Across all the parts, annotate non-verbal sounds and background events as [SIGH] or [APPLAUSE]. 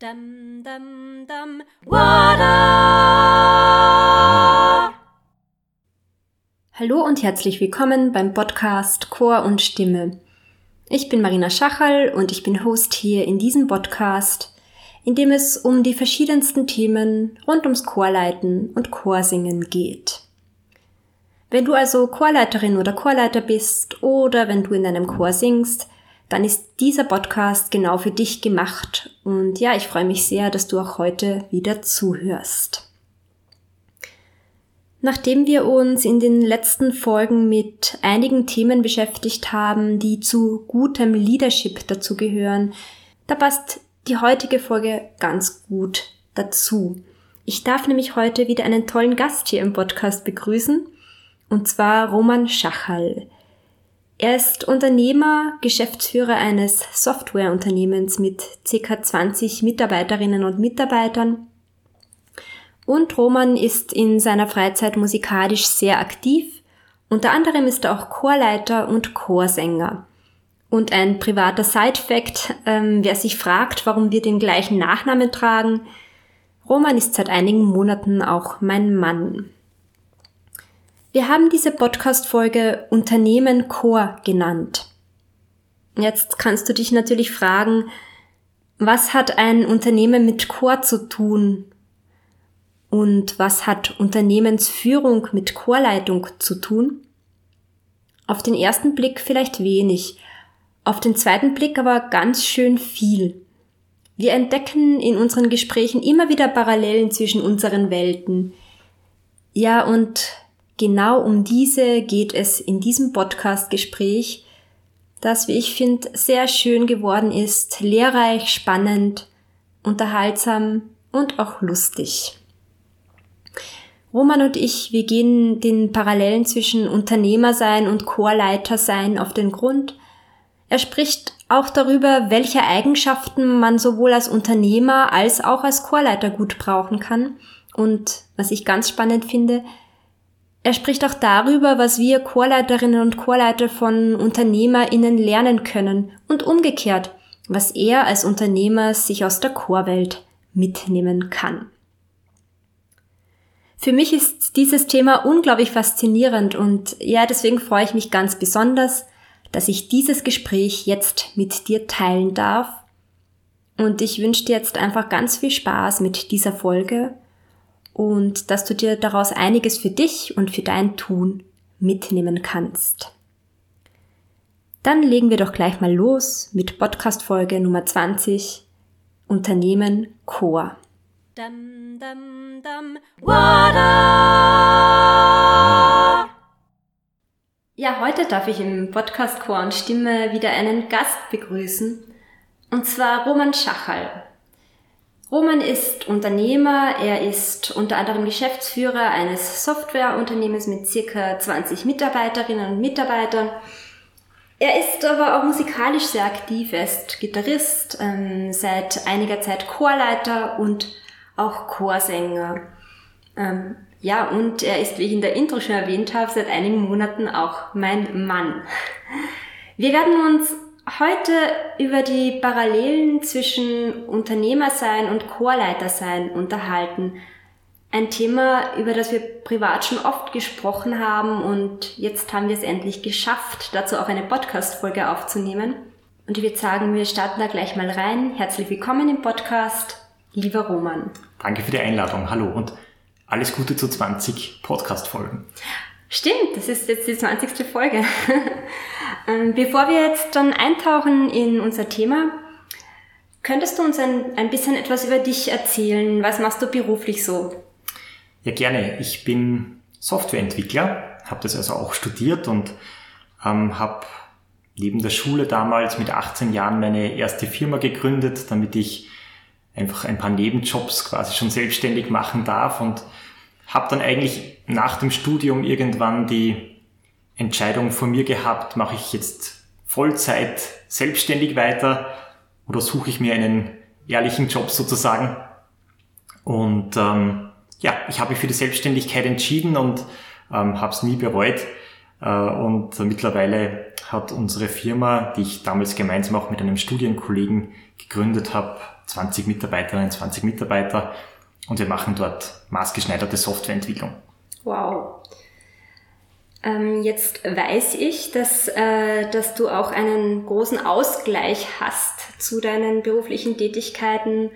Dum, dum, dum, Wada! Hallo und herzlich willkommen beim Podcast Chor und Stimme. Ich bin Marina Schachal und ich bin Host hier in diesem Podcast, in dem es um die verschiedensten Themen rund ums Chorleiten und Chorsingen geht. Wenn du also Chorleiterin oder Chorleiter bist oder wenn du in einem Chor singst, dann ist dieser Podcast genau für dich gemacht. Und ja, ich freue mich sehr, dass du auch heute wieder zuhörst. Nachdem wir uns in den letzten Folgen mit einigen Themen beschäftigt haben, die zu gutem Leadership dazugehören, da passt die heutige Folge ganz gut dazu. Ich darf nämlich heute wieder einen tollen Gast hier im Podcast begrüßen, und zwar Roman Schachal. Er ist Unternehmer, Geschäftsführer eines Softwareunternehmens mit ca. 20 Mitarbeiterinnen und Mitarbeitern. Und Roman ist in seiner Freizeit musikalisch sehr aktiv. Unter anderem ist er auch Chorleiter und Chorsänger. Und ein privater Side-Fact, ähm, wer sich fragt, warum wir den gleichen Nachnamen tragen, Roman ist seit einigen Monaten auch mein Mann. Wir haben diese Podcast-Folge Unternehmen Core genannt. Jetzt kannst du dich natürlich fragen, was hat ein Unternehmen mit Core zu tun? Und was hat Unternehmensführung mit Chorleitung zu tun? Auf den ersten Blick vielleicht wenig, auf den zweiten Blick aber ganz schön viel. Wir entdecken in unseren Gesprächen immer wieder Parallelen zwischen unseren Welten. Ja, und genau um diese geht es in diesem Podcast-Gespräch, das, wie ich finde, sehr schön geworden ist, lehrreich, spannend, unterhaltsam und auch lustig. Roman und ich, wir gehen den Parallelen zwischen Unternehmer sein und Chorleiter sein auf den Grund. Er spricht auch darüber, welche Eigenschaften man sowohl als Unternehmer als auch als Chorleiter gut brauchen kann. Und was ich ganz spannend finde, er spricht auch darüber, was wir Chorleiterinnen und Chorleiter von UnternehmerInnen lernen können und umgekehrt, was er als Unternehmer sich aus der Chorwelt mitnehmen kann. Für mich ist dieses Thema unglaublich faszinierend und ja, deswegen freue ich mich ganz besonders, dass ich dieses Gespräch jetzt mit dir teilen darf. Und ich wünsche dir jetzt einfach ganz viel Spaß mit dieser Folge und dass du dir daraus einiges für dich und für dein Tun mitnehmen kannst. Dann legen wir doch gleich mal los mit Podcast Folge Nummer 20 Unternehmen Chor. Dum, dum, dum, ja, heute darf ich im Podcast Chor und Stimme wieder einen Gast begrüßen, und zwar Roman Schachal. Roman ist Unternehmer, er ist unter anderem Geschäftsführer eines Softwareunternehmens mit circa 20 Mitarbeiterinnen und Mitarbeitern. Er ist aber auch musikalisch sehr aktiv, er ist Gitarrist, ähm, seit einiger Zeit Chorleiter und auch Chorsänger. Ähm, ja, und er ist, wie ich in der Intro schon erwähnt habe, seit einigen Monaten auch mein Mann. Wir werden uns heute über die Parallelen zwischen Unternehmersein und Chorleitersein unterhalten. Ein Thema, über das wir privat schon oft gesprochen haben und jetzt haben wir es endlich geschafft, dazu auch eine Podcast-Folge aufzunehmen. Und ich würde sagen, wir starten da gleich mal rein. Herzlich willkommen im Podcast, lieber Roman. Danke für die Einladung. Hallo und alles Gute zu 20 Podcast-Folgen. Stimmt, das ist jetzt die 20. Folge. [LAUGHS] Ähm, bevor wir jetzt dann eintauchen in unser Thema, könntest du uns ein, ein bisschen etwas über dich erzählen? Was machst du beruflich so? Ja, gerne. Ich bin Softwareentwickler, habe das also auch studiert und ähm, habe neben der Schule damals mit 18 Jahren meine erste Firma gegründet, damit ich einfach ein paar Nebenjobs quasi schon selbstständig machen darf und habe dann eigentlich nach dem Studium irgendwann die Entscheidung von mir gehabt, mache ich jetzt Vollzeit selbstständig weiter oder suche ich mir einen ehrlichen Job sozusagen. Und ähm, ja, ich habe mich für die Selbstständigkeit entschieden und ähm, habe es nie bereut. Äh, und mittlerweile hat unsere Firma, die ich damals gemeinsam auch mit einem Studienkollegen gegründet habe, 20 Mitarbeiterinnen, 20 Mitarbeiter und wir machen dort maßgeschneiderte Softwareentwicklung. Wow. Ähm, jetzt weiß ich, dass, äh, dass du auch einen großen Ausgleich hast zu deinen beruflichen Tätigkeiten.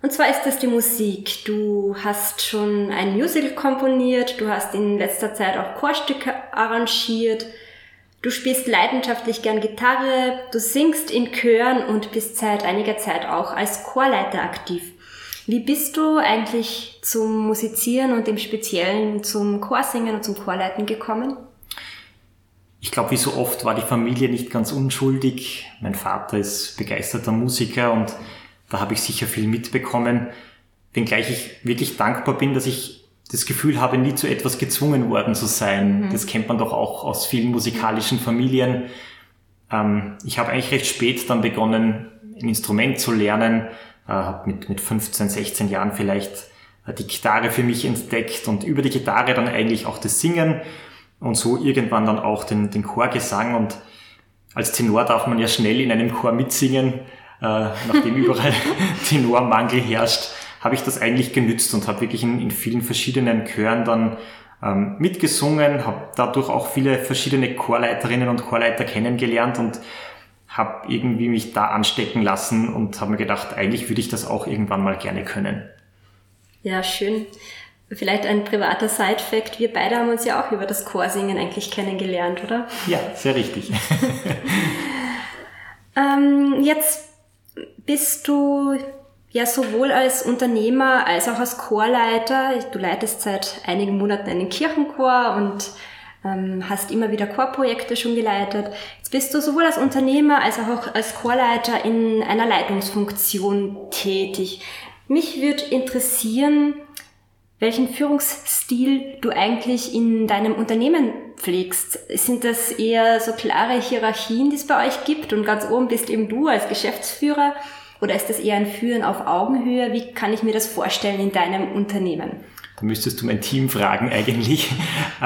Und zwar ist das die Musik. Du hast schon ein Musical komponiert, du hast in letzter Zeit auch Chorstücke arrangiert, du spielst leidenschaftlich gern Gitarre, du singst in Chören und bist seit einiger Zeit auch als Chorleiter aktiv. Wie bist du eigentlich zum Musizieren und im Speziellen zum Chorsingen und zum Chorleiten gekommen? Ich glaube, wie so oft war die Familie nicht ganz unschuldig. Mein Vater ist begeisterter Musiker und da habe ich sicher viel mitbekommen. Wenngleich ich wirklich dankbar bin, dass ich das Gefühl habe, nie zu etwas gezwungen worden zu sein. Mhm. Das kennt man doch auch aus vielen musikalischen Familien. Ähm, ich habe eigentlich recht spät dann begonnen, ein Instrument zu lernen äh, habe mit, mit 15, 16 Jahren vielleicht äh, die Gitarre für mich entdeckt und über die Gitarre dann eigentlich auch das Singen und so irgendwann dann auch den, den Chorgesang. Und als Tenor darf man ja schnell in einem Chor mitsingen, äh, nachdem [LAUGHS] überall Tenormangel herrscht, habe ich das eigentlich genützt und habe wirklich in, in vielen verschiedenen Chören dann ähm, mitgesungen, habe dadurch auch viele verschiedene Chorleiterinnen und Chorleiter kennengelernt und habe irgendwie mich da anstecken lassen und habe mir gedacht, eigentlich würde ich das auch irgendwann mal gerne können. Ja, schön. Vielleicht ein privater Side-Fact. Wir beide haben uns ja auch über das Chorsingen eigentlich kennengelernt, oder? Ja, sehr richtig. [LAUGHS] ähm, jetzt bist du ja sowohl als Unternehmer als auch als Chorleiter. Du leitest seit einigen Monaten einen Kirchenchor und ähm, hast immer wieder Chorprojekte schon geleitet. Jetzt bist du sowohl als Unternehmer als auch als Chorleiter in einer Leitungsfunktion tätig. Mich würde interessieren, welchen Führungsstil du eigentlich in deinem Unternehmen pflegst. Sind das eher so klare Hierarchien, die es bei euch gibt und ganz oben bist eben du als Geschäftsführer? Oder ist das eher ein Führen auf Augenhöhe? Wie kann ich mir das vorstellen in deinem Unternehmen? Da müsstest du mein Team fragen eigentlich. [LAUGHS]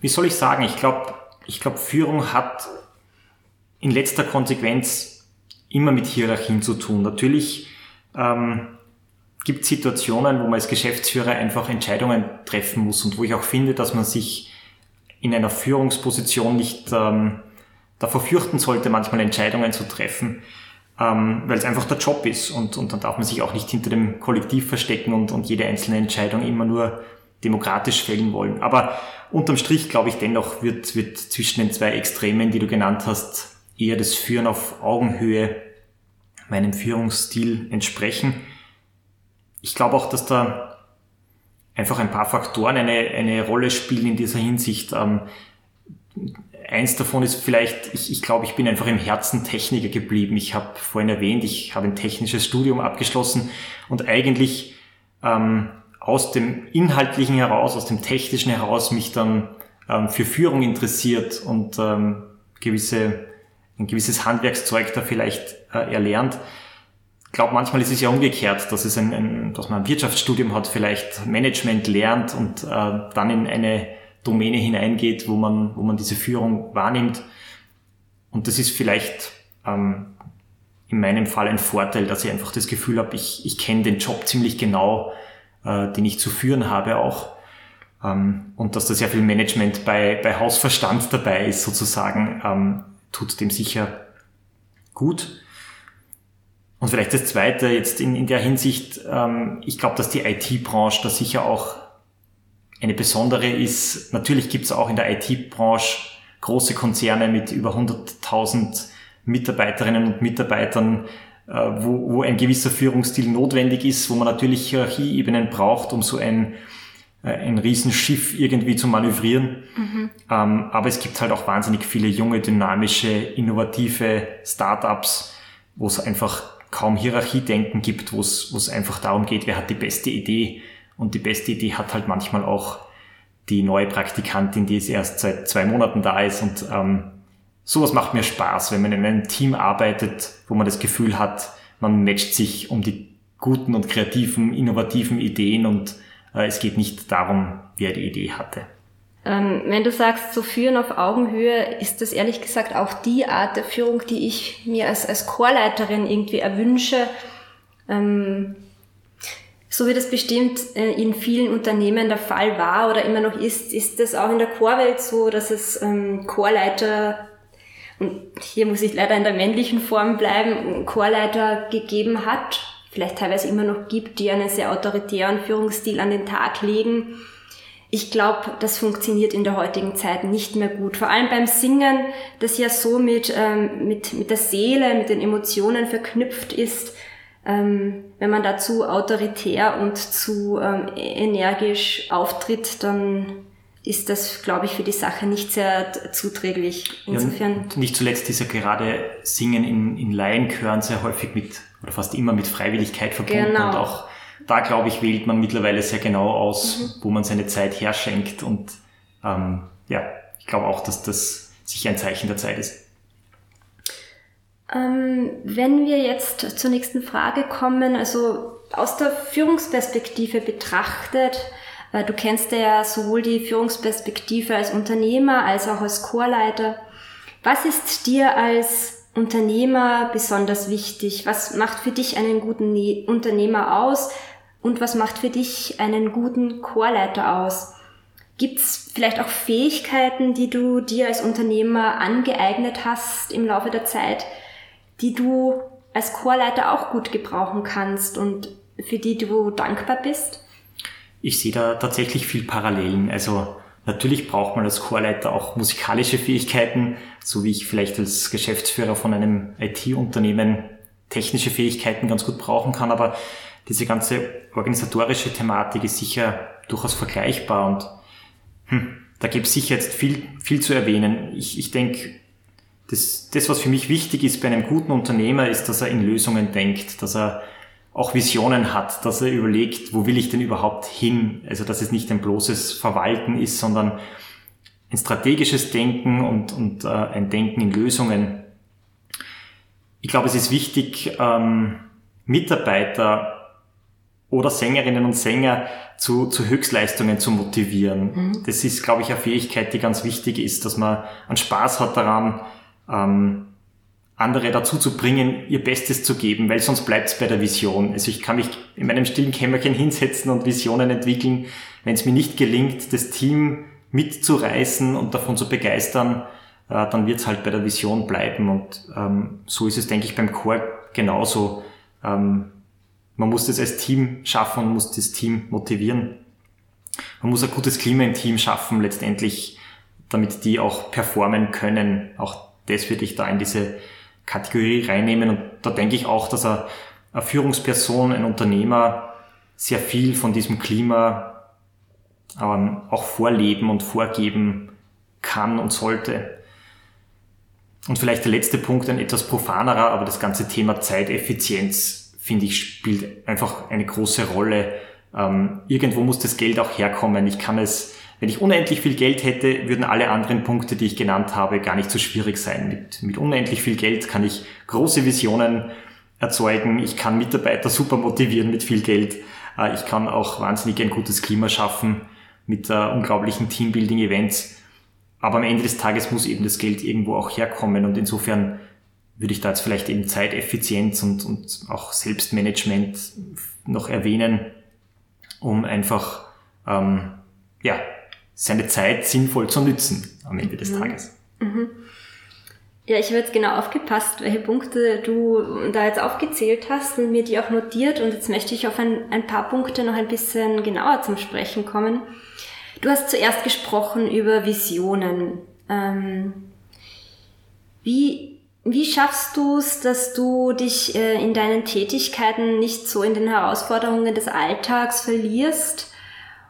Wie soll ich sagen, ich glaube, ich glaube, Führung hat in letzter Konsequenz immer mit Hierarchien zu tun. Natürlich ähm, gibt es Situationen, wo man als Geschäftsführer einfach Entscheidungen treffen muss und wo ich auch finde, dass man sich in einer Führungsposition nicht ähm, davor fürchten sollte, manchmal Entscheidungen zu treffen, ähm, weil es einfach der Job ist und, und dann darf man sich auch nicht hinter dem Kollektiv verstecken und, und jede einzelne Entscheidung immer nur demokratisch fällen wollen. Aber unterm Strich glaube ich dennoch wird, wird zwischen den zwei Extremen, die du genannt hast, eher das Führen auf Augenhöhe meinem Führungsstil entsprechen. Ich glaube auch, dass da einfach ein paar Faktoren eine, eine Rolle spielen in dieser Hinsicht. Ähm, eins davon ist vielleicht, ich, ich glaube, ich bin einfach im Herzen Techniker geblieben. Ich habe vorhin erwähnt, ich habe ein technisches Studium abgeschlossen und eigentlich ähm, aus dem Inhaltlichen heraus, aus dem Technischen heraus mich dann ähm, für Führung interessiert und ähm, gewisse, ein gewisses Handwerkszeug da vielleicht äh, erlernt. Ich glaube, manchmal ist es ja umgekehrt, dass, es ein, ein, dass man ein Wirtschaftsstudium hat, vielleicht Management lernt und äh, dann in eine Domäne hineingeht, wo man, wo man diese Führung wahrnimmt. Und das ist vielleicht ähm, in meinem Fall ein Vorteil, dass ich einfach das Gefühl habe, ich, ich kenne den Job ziemlich genau äh, den ich zu führen habe auch. Ähm, und dass da sehr viel Management bei, bei Hausverstand dabei ist sozusagen, ähm, tut dem sicher gut. Und vielleicht das Zweite jetzt in, in der Hinsicht, ähm, ich glaube, dass die IT-Branche da sicher auch eine besondere ist. Natürlich gibt es auch in der IT-Branche große Konzerne mit über 100.000 Mitarbeiterinnen und Mitarbeitern, wo, wo ein gewisser Führungsstil notwendig ist, wo man natürlich Hierarchieebenen braucht, um so ein, äh, ein Riesenschiff irgendwie zu manövrieren. Mhm. Ähm, aber es gibt halt auch wahnsinnig viele junge, dynamische, innovative Startups, wo es einfach kaum Hierarchiedenken gibt, wo es, wo es einfach darum geht, wer hat die beste Idee. Und die beste Idee hat halt manchmal auch die neue Praktikantin, die jetzt erst seit zwei Monaten da ist und ähm, sowas macht mir Spaß, wenn man in einem Team arbeitet, wo man das Gefühl hat, man matcht sich um die guten und kreativen, innovativen Ideen und äh, es geht nicht darum, wer die Idee hatte. Ähm, wenn du sagst, so führen auf Augenhöhe, ist das ehrlich gesagt auch die Art der Führung, die ich mir als, als Chorleiterin irgendwie erwünsche. Ähm, so wie das bestimmt äh, in vielen Unternehmen der Fall war oder immer noch ist, ist das auch in der Chorwelt so, dass es ähm, Chorleiter, und hier muss ich leider in der männlichen Form bleiben, Chorleiter gegeben hat, vielleicht teilweise immer noch gibt, die einen sehr autoritären Führungsstil an den Tag legen ich glaube, das funktioniert in der heutigen Zeit nicht mehr gut. Vor allem beim Singen, das ja so mit, ähm, mit, mit der Seele, mit den Emotionen verknüpft ist. Ähm, wenn man dazu autoritär und zu ähm, energisch auftritt, dann ist das, glaube ich, für die Sache nicht sehr zuträglich. Insofern. Ja, nicht zuletzt ist ja gerade Singen in, in Laienchören sehr häufig mit, oder fast immer mit Freiwilligkeit verbunden genau. und auch da glaube ich, wählt man mittlerweile sehr genau aus, mhm. wo man seine Zeit herschenkt. Und ähm, ja, ich glaube auch, dass das sicher ein Zeichen der Zeit ist. Ähm, wenn wir jetzt zur nächsten Frage kommen, also aus der Führungsperspektive betrachtet, du kennst ja sowohl die Führungsperspektive als Unternehmer als auch als Chorleiter. Was ist dir als Unternehmer besonders wichtig? Was macht für dich einen guten ne Unternehmer aus? Und was macht für dich einen guten Chorleiter aus? Gibt es vielleicht auch Fähigkeiten, die du dir als Unternehmer angeeignet hast im Laufe der Zeit, die du als Chorleiter auch gut gebrauchen kannst und für die du dankbar bist? Ich sehe da tatsächlich viel Parallelen. Also natürlich braucht man als Chorleiter auch musikalische Fähigkeiten, so wie ich vielleicht als Geschäftsführer von einem IT-Unternehmen technische Fähigkeiten ganz gut brauchen kann, aber diese ganze organisatorische Thematik ist sicher durchaus vergleichbar und hm, da gibt es sicher jetzt viel, viel zu erwähnen. Ich, ich denke, das, das, was für mich wichtig ist bei einem guten Unternehmer, ist, dass er in Lösungen denkt, dass er auch Visionen hat, dass er überlegt, wo will ich denn überhaupt hin? Also, dass es nicht ein bloßes Verwalten ist, sondern ein strategisches Denken und, und äh, ein Denken in Lösungen. Ich glaube, es ist wichtig, ähm, Mitarbeiter oder Sängerinnen und Sänger zu, zu Höchstleistungen zu motivieren. Mhm. Das ist, glaube ich, eine Fähigkeit, die ganz wichtig ist, dass man einen Spaß hat daran, ähm, andere dazu zu bringen, ihr Bestes zu geben, weil sonst bleibt es bei der Vision. Also ich kann mich in meinem stillen Kämmerchen hinsetzen und Visionen entwickeln. Wenn es mir nicht gelingt, das Team mitzureißen und davon zu begeistern, äh, dann wird es halt bei der Vision bleiben. Und ähm, so ist es, denke ich, beim Chor genauso. Ähm, man muss das als Team schaffen und muss das Team motivieren. Man muss ein gutes Klima im Team schaffen, letztendlich, damit die auch performen können. Auch das würde ich da in diese Kategorie reinnehmen. Und da denke ich auch, dass eine, Führungsperson, ein Unternehmer sehr viel von diesem Klima ähm, auch vorleben und vorgeben kann und sollte. Und vielleicht der letzte Punkt, ein etwas profanerer, aber das ganze Thema Zeiteffizienz finde ich, spielt einfach eine große Rolle. Ähm, irgendwo muss das Geld auch herkommen. Ich kann es, wenn ich unendlich viel Geld hätte, würden alle anderen Punkte, die ich genannt habe, gar nicht so schwierig sein. Mit, mit unendlich viel Geld kann ich große Visionen erzeugen. Ich kann Mitarbeiter super motivieren mit viel Geld. Äh, ich kann auch wahnsinnig ein gutes Klima schaffen mit äh, unglaublichen Teambuilding-Events. Aber am Ende des Tages muss eben das Geld irgendwo auch herkommen und insofern würde ich da jetzt vielleicht eben Zeiteffizienz und, und auch Selbstmanagement noch erwähnen, um einfach ähm, ja, seine Zeit sinnvoll zu nützen am Ende des mhm. Tages. Mhm. Ja, ich habe jetzt genau aufgepasst, welche Punkte du da jetzt aufgezählt hast und mir die auch notiert. Und jetzt möchte ich auf ein, ein paar Punkte noch ein bisschen genauer zum Sprechen kommen. Du hast zuerst gesprochen über Visionen. Ähm, wie wie schaffst du es, dass du dich äh, in deinen Tätigkeiten nicht so in den Herausforderungen des Alltags verlierst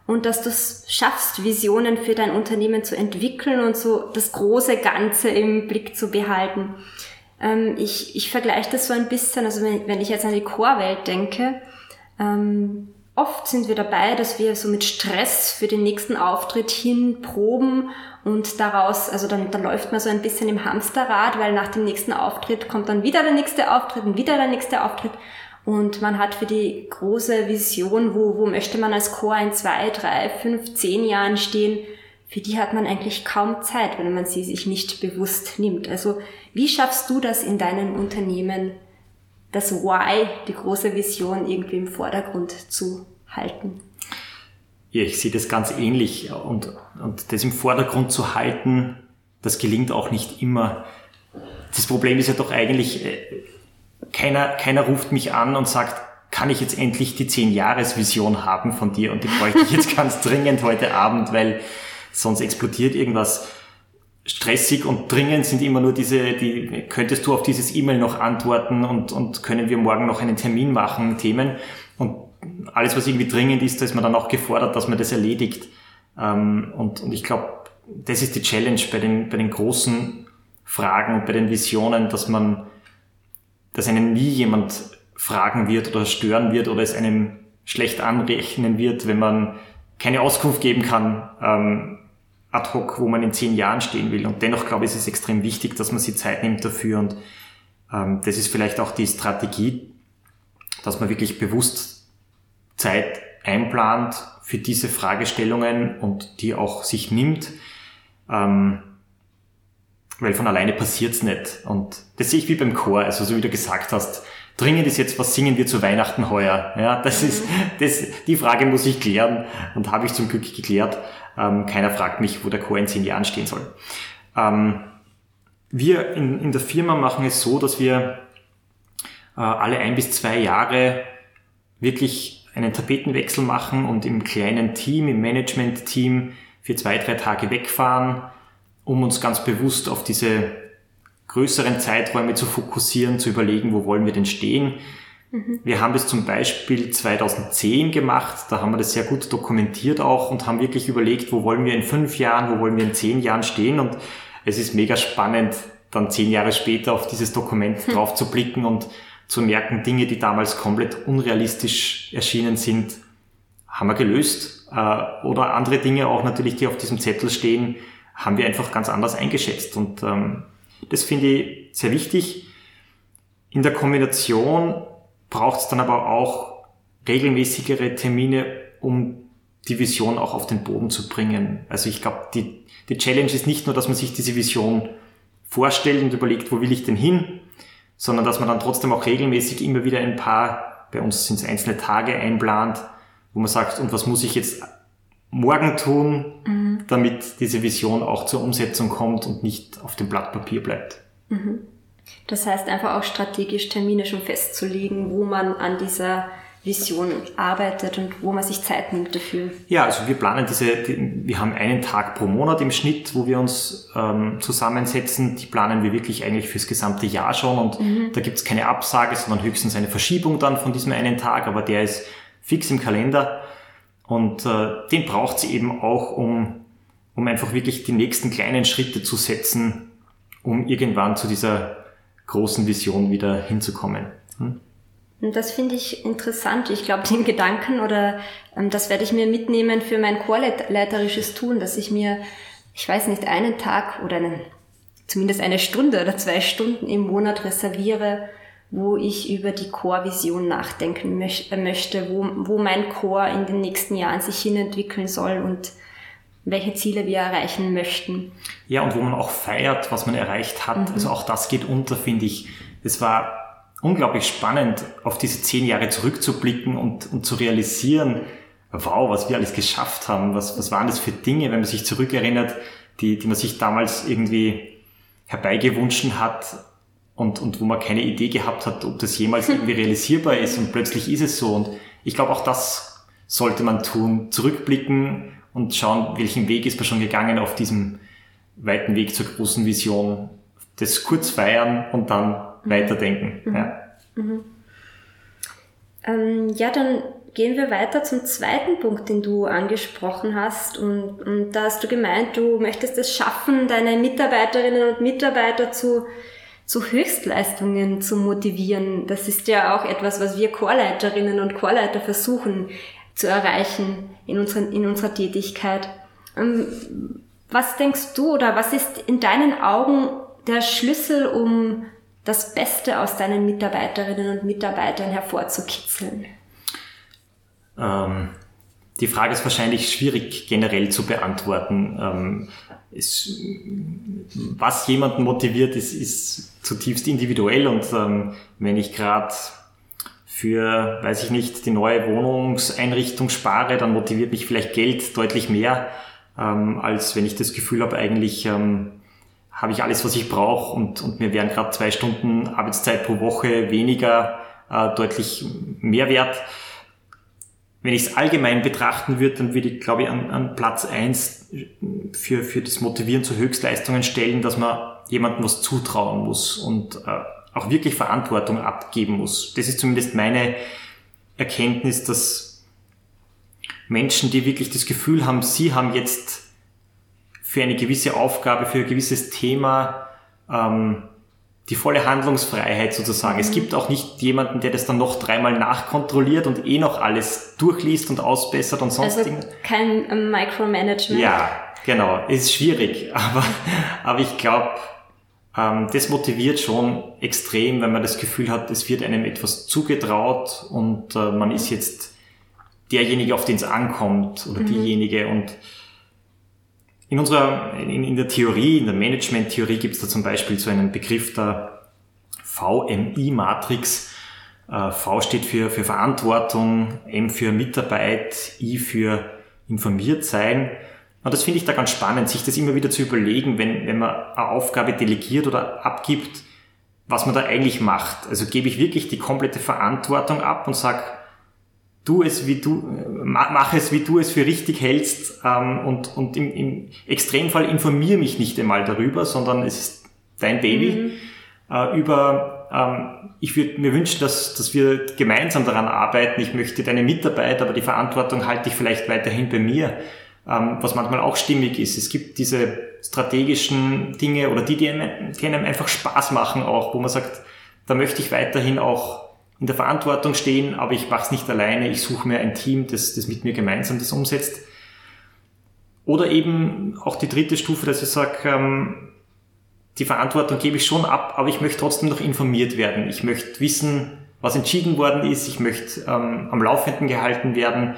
und dass du es schaffst, Visionen für dein Unternehmen zu entwickeln und so das große Ganze im Blick zu behalten? Ähm, ich, ich vergleiche das so ein bisschen, also wenn, wenn ich jetzt an die Chorwelt denke, ähm, oft sind wir dabei, dass wir so mit Stress für den nächsten Auftritt hin proben und daraus, also dann, dann läuft man so ein bisschen im Hamsterrad, weil nach dem nächsten Auftritt kommt dann wieder der nächste Auftritt und wieder der nächste Auftritt. Und man hat für die große Vision, wo, wo möchte man als Chor in zwei, drei, fünf, zehn Jahren stehen, für die hat man eigentlich kaum Zeit, wenn man sie sich nicht bewusst nimmt. Also wie schaffst du das in deinem Unternehmen, das Why, die große Vision irgendwie im Vordergrund zu halten? Ja, ich sehe das ganz ähnlich und, und das im Vordergrund zu halten, das gelingt auch nicht immer. Das Problem ist ja doch eigentlich, äh, keiner, keiner ruft mich an und sagt, kann ich jetzt endlich die 10-Jahres-Vision haben von dir und die bräuchte ich jetzt [LAUGHS] ganz dringend heute Abend, weil sonst explodiert irgendwas. Stressig und dringend sind immer nur diese, die, könntest du auf dieses E-Mail noch antworten und, und können wir morgen noch einen Termin machen, Themen. Und alles, was irgendwie dringend ist, da ist man dann auch gefordert, dass man das erledigt. Ähm, und, und ich glaube, das ist die Challenge bei den, bei den großen Fragen und bei den Visionen, dass man, dass einen nie jemand fragen wird oder stören wird oder es einem schlecht anrechnen wird, wenn man keine Auskunft geben kann, ähm, ad hoc, wo man in zehn Jahren stehen will. Und dennoch glaube ich, ist es extrem wichtig, dass man sich Zeit nimmt dafür. Und ähm, das ist vielleicht auch die Strategie, dass man wirklich bewusst Zeit einplant für diese Fragestellungen und die auch sich nimmt. Ähm, weil von alleine passiert's nicht. Und das sehe ich wie beim Chor, also so wie du gesagt hast, dringend ist jetzt, was singen wir zu Weihnachten heuer? Ja, das ist, das, die Frage muss ich klären und habe ich zum Glück geklärt. Ähm, keiner fragt mich, wo der Chor in zehn Jahren stehen soll. Ähm, wir in, in der Firma machen es so, dass wir äh, alle ein bis zwei Jahre wirklich einen Tapetenwechsel machen und im kleinen Team, im Management-Team für zwei, drei Tage wegfahren, um uns ganz bewusst auf diese größeren Zeiträume zu fokussieren, zu überlegen, wo wollen wir denn stehen. Mhm. Wir haben das zum Beispiel 2010 gemacht, da haben wir das sehr gut dokumentiert auch und haben wirklich überlegt, wo wollen wir in fünf Jahren, wo wollen wir in zehn Jahren stehen und es ist mega spannend, dann zehn Jahre später auf dieses Dokument mhm. drauf zu blicken und zu merken, Dinge, die damals komplett unrealistisch erschienen sind, haben wir gelöst. Äh, oder andere Dinge auch natürlich, die auf diesem Zettel stehen, haben wir einfach ganz anders eingeschätzt. Und ähm, das finde ich sehr wichtig. In der Kombination braucht es dann aber auch regelmäßigere Termine, um die Vision auch auf den Boden zu bringen. Also ich glaube, die, die Challenge ist nicht nur, dass man sich diese Vision vorstellt und überlegt, wo will ich denn hin, sondern dass man dann trotzdem auch regelmäßig immer wieder ein paar, bei uns sind es einzelne Tage einplant, wo man sagt, und was muss ich jetzt morgen tun, mhm. damit diese Vision auch zur Umsetzung kommt und nicht auf dem Blatt Papier bleibt. Mhm. Das heißt einfach auch strategisch Termine schon festzulegen, wo man an dieser Vision arbeitet und wo man sich Zeit nimmt dafür. Ja, also wir planen diese, wir haben einen Tag pro Monat im Schnitt, wo wir uns ähm, zusammensetzen. Die planen wir wirklich eigentlich fürs gesamte Jahr schon und mhm. da gibt es keine Absage, sondern höchstens eine Verschiebung dann von diesem einen Tag, aber der ist fix im Kalender. Und äh, den braucht es eben auch, um, um einfach wirklich die nächsten kleinen Schritte zu setzen, um irgendwann zu dieser großen Vision wieder hinzukommen. Hm? Das finde ich interessant. Ich glaube, den Gedanken oder ähm, das werde ich mir mitnehmen für mein chorleiterisches Tun, dass ich mir, ich weiß nicht, einen Tag oder einen, zumindest eine Stunde oder zwei Stunden im Monat reserviere, wo ich über die Chorvision nachdenken möch möchte, wo, wo mein Chor in den nächsten Jahren sich hinentwickeln soll und welche Ziele wir erreichen möchten. Ja, und wo man auch feiert, was man erreicht hat. Mhm. Also auch das geht unter, finde ich. Es war unglaublich spannend, auf diese zehn Jahre zurückzublicken und, und zu realisieren, wow, was wir alles geschafft haben, was, was waren das für Dinge, wenn man sich zurückerinnert, die, die man sich damals irgendwie herbeigewünschen hat und, und wo man keine Idee gehabt hat, ob das jemals irgendwie realisierbar ist und plötzlich ist es so. Und ich glaube, auch das sollte man tun, zurückblicken und schauen, welchen Weg ist man schon gegangen auf diesem weiten Weg zur großen Vision. Das kurz feiern und dann mhm. weiterdenken. Mhm. Ja. Mhm. Ähm, ja, dann gehen wir weiter zum zweiten Punkt, den du angesprochen hast. Und, und da hast du gemeint, du möchtest es schaffen, deine Mitarbeiterinnen und Mitarbeiter zu zu Höchstleistungen zu motivieren. Das ist ja auch etwas, was wir Chorleiterinnen und Chorleiter versuchen zu erreichen in, unseren, in unserer Tätigkeit. Ähm, was denkst du oder was ist in deinen Augen der Schlüssel, um das Beste aus deinen Mitarbeiterinnen und Mitarbeitern hervorzukitzeln? Ähm, die Frage ist wahrscheinlich schwierig generell zu beantworten. Ähm, es, was jemanden motiviert, ist, ist zutiefst individuell und ähm, wenn ich gerade für, weiß ich nicht, die neue Wohnungseinrichtung spare, dann motiviert mich vielleicht Geld deutlich mehr, ähm, als wenn ich das Gefühl habe, eigentlich ähm, habe ich alles, was ich brauche und, und mir wären gerade zwei Stunden Arbeitszeit pro Woche weniger äh, deutlich mehr wert. Wenn ich es allgemein betrachten würde, dann würde ich, glaube ich, an, an Platz eins für, für das Motivieren zu Höchstleistungen stellen, dass man jemandem was zutrauen muss und äh, auch wirklich Verantwortung abgeben muss. Das ist zumindest meine Erkenntnis, dass Menschen, die wirklich das Gefühl haben, sie haben jetzt für eine gewisse Aufgabe, für ein gewisses Thema ähm, die volle Handlungsfreiheit sozusagen. Mhm. Es gibt auch nicht jemanden, der das dann noch dreimal nachkontrolliert und eh noch alles durchliest und ausbessert und sonst also kein ähm, Micromanagement. Ja, genau. Es ist schwierig, [LAUGHS] aber, aber ich glaube, ähm, das motiviert schon extrem, wenn man das Gefühl hat, es wird einem etwas zugetraut und äh, man ist jetzt derjenige, auf den es ankommt oder mhm. diejenige und in unserer, in, in der Theorie, in der Management-Theorie gibt es da zum Beispiel so einen Begriff der VMI-Matrix. Äh, v steht für, für Verantwortung, M für Mitarbeit, I für informiert sein. Und das finde ich da ganz spannend, sich das immer wieder zu überlegen, wenn, wenn man eine Aufgabe delegiert oder abgibt, was man da eigentlich macht. Also gebe ich wirklich die komplette Verantwortung ab und sage, tu es wie du, mach es wie du es für richtig hältst ähm, und, und im, im Extremfall informiere mich nicht einmal darüber, sondern es ist dein Baby. Mhm. Äh, über, ähm, ich würde mir wünschen, dass, dass wir gemeinsam daran arbeiten. Ich möchte deine Mitarbeit, aber die Verantwortung halte ich vielleicht weiterhin bei mir, ähm, was manchmal auch stimmig ist. Es gibt diese strategischen Dinge oder die, die einem, die einem einfach Spaß machen auch, wo man sagt, da möchte ich weiterhin auch in der Verantwortung stehen, aber ich mache es nicht alleine, ich suche mir ein Team, das, das mit mir gemeinsam das umsetzt. Oder eben auch die dritte Stufe, dass ich sage, ähm, die Verantwortung gebe ich schon ab, aber ich möchte trotzdem noch informiert werden. Ich möchte wissen, was entschieden worden ist, ich möchte ähm, am Laufenden gehalten werden.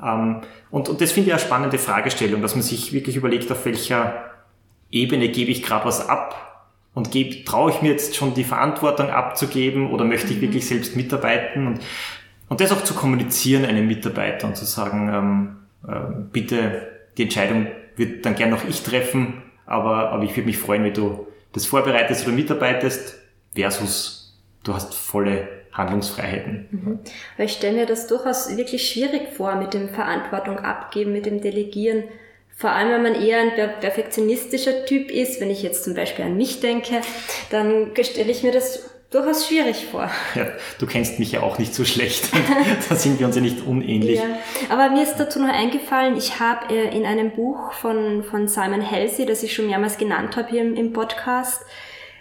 Ähm, und, und das finde ich eine spannende Fragestellung, dass man sich wirklich überlegt, auf welcher Ebene gebe ich gerade was ab und gebe, traue ich mir jetzt schon die Verantwortung abzugeben oder möchte ich mhm. wirklich selbst mitarbeiten und, und das auch zu kommunizieren einem Mitarbeiter und zu sagen, ähm, äh, bitte, die Entscheidung wird dann gern noch ich treffen, aber, aber ich würde mich freuen, wenn du das vorbereitest oder mitarbeitest versus du hast volle Handlungsfreiheiten. Mhm. Weil ich stelle mir das durchaus wirklich schwierig vor mit dem Verantwortung abgeben, mit dem Delegieren. Vor allem, wenn man eher ein perfektionistischer Typ ist, wenn ich jetzt zum Beispiel an mich denke, dann stelle ich mir das durchaus schwierig vor. [LAUGHS] Ja, du kennst mich ja auch nicht so schlecht. [LAUGHS] da sind wir uns ja nicht unähnlich. Ja, aber mir ist dazu noch eingefallen, ich habe äh, in einem Buch von, von Simon Halsey, das ich schon mehrmals genannt habe hier im, im Podcast,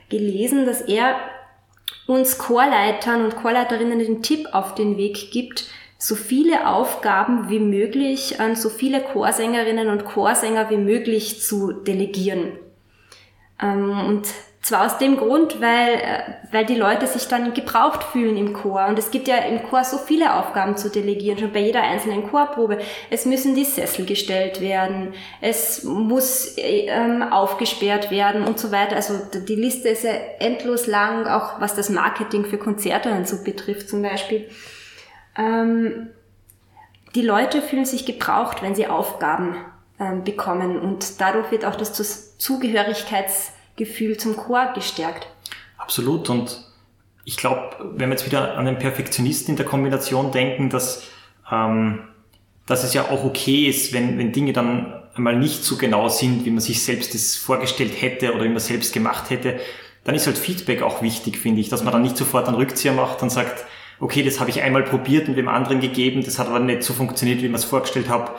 gelesen, dass er uns Chorleitern und Chorleiterinnen den Tipp auf den Weg gibt, so viele Aufgaben wie möglich an so viele Chorsängerinnen und Chorsänger wie möglich zu delegieren. Ähm, und zwar aus dem Grund, weil, äh, weil die Leute sich dann gebraucht fühlen im Chor. Und es gibt ja im Chor so viele Aufgaben zu delegieren, schon bei jeder einzelnen Chorprobe. Es müssen die Sessel gestellt werden, es muss ähm, aufgesperrt werden und so weiter. Also die Liste ist ja endlos lang, auch was das Marketing für Konzerte und so betrifft zum Beispiel. Ähm, die Leute fühlen sich gebraucht, wenn sie Aufgaben ähm, bekommen und dadurch wird auch das Zugehörigkeitsgefühl zum Chor gestärkt. Absolut und ich glaube, wenn wir jetzt wieder an den Perfektionisten in der Kombination denken, dass, ähm, dass es ja auch okay ist, wenn, wenn Dinge dann einmal nicht so genau sind, wie man sich selbst das vorgestellt hätte oder wie man selbst gemacht hätte, dann ist halt Feedback auch wichtig, finde ich, dass man dann nicht sofort einen Rückzieher macht und sagt, okay, das habe ich einmal probiert und dem anderen gegeben, das hat aber nicht so funktioniert, wie man es vorgestellt habe,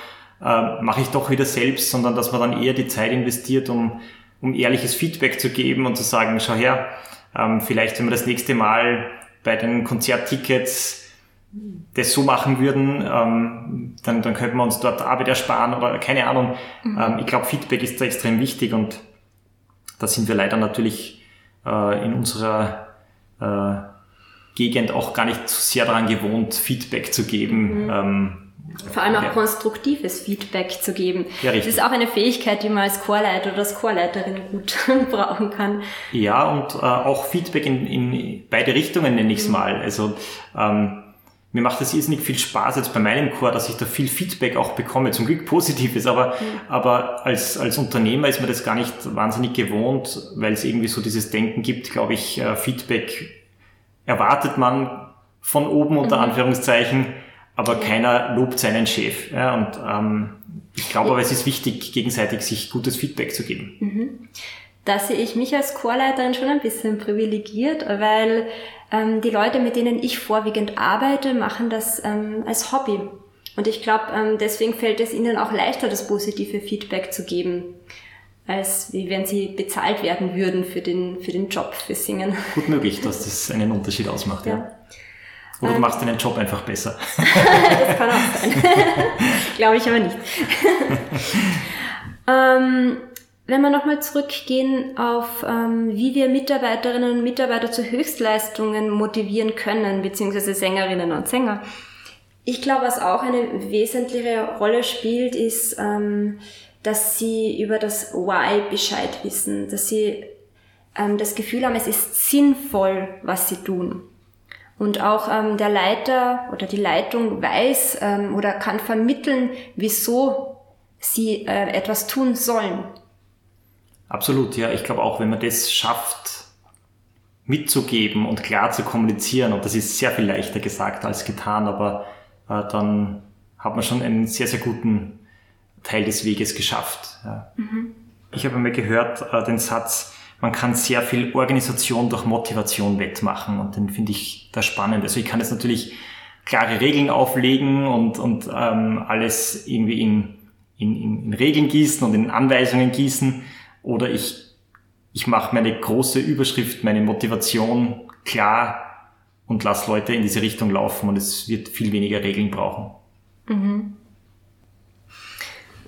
äh, mache ich doch wieder selbst, sondern dass man dann eher die Zeit investiert, um, um ehrliches Feedback zu geben und zu sagen, schau her, ähm, vielleicht wenn wir das nächste Mal bei den Konzerttickets das so machen würden, ähm, dann, dann könnten wir uns dort Arbeit ersparen oder keine Ahnung. Mhm. Ähm, ich glaube, Feedback ist da extrem wichtig und da sind wir leider natürlich äh, in unserer äh, Gegend auch gar nicht sehr daran gewohnt, Feedback zu geben. Mhm. Ähm, Vor allem auch ja. konstruktives Feedback zu geben. Ja, richtig. Das ist auch eine Fähigkeit, die man als Chorleiter oder als Chorleiterin gut [LAUGHS] brauchen kann. Ja, und äh, auch Feedback in, in beide Richtungen nenne ich es mhm. mal. Also ähm, mir macht es irrsinnig viel Spaß jetzt bei meinem Chor, dass ich da viel Feedback auch bekomme, zum Glück positives, aber, mhm. aber als, als Unternehmer ist mir das gar nicht wahnsinnig gewohnt, weil es irgendwie so dieses Denken gibt, glaube ich, äh, Feedback erwartet man von oben unter mhm. Anführungszeichen, aber keiner lobt seinen Chef. Ja, und ähm, ich glaube aber, es ist wichtig, gegenseitig sich gutes Feedback zu geben. Mhm. Da sehe ich mich als Chorleiterin schon ein bisschen privilegiert, weil ähm, die Leute, mit denen ich vorwiegend arbeite, machen das ähm, als Hobby. Und ich glaube, ähm, deswegen fällt es ihnen auch leichter, das positive Feedback zu geben, als wie wenn sie bezahlt werden würden für den, für den Job, für Singen. Gut möglich, dass das einen Unterschied ausmacht, ja. ja. Oder du ähm, machst deinen Job einfach besser. [LAUGHS] das kann auch sein. [LAUGHS] Glaube ich aber nicht. [LAUGHS] ähm, wenn wir nochmal zurückgehen auf, ähm, wie wir Mitarbeiterinnen und Mitarbeiter zu Höchstleistungen motivieren können, beziehungsweise Sängerinnen und Sänger. Ich glaube, was auch eine wesentliche Rolle spielt, ist, ähm, dass sie über das Why Bescheid wissen, dass sie ähm, das Gefühl haben, es ist sinnvoll, was sie tun. Und auch ähm, der Leiter oder die Leitung weiß ähm, oder kann vermitteln, wieso sie äh, etwas tun sollen. Absolut, ja. Ich glaube auch, wenn man das schafft, mitzugeben und klar zu kommunizieren, und das ist sehr viel leichter gesagt als getan, aber äh, dann hat man schon einen sehr, sehr guten Teil des Weges geschafft. Ja. Mhm. Ich habe einmal gehört äh, den Satz, man kann sehr viel Organisation durch Motivation wettmachen und den finde ich da spannend. Also ich kann jetzt natürlich klare Regeln auflegen und, und ähm, alles irgendwie in, in, in Regeln gießen und in Anweisungen gießen oder ich, ich mache meine große Überschrift, meine Motivation klar und lasse Leute in diese Richtung laufen und es wird viel weniger Regeln brauchen. Mhm.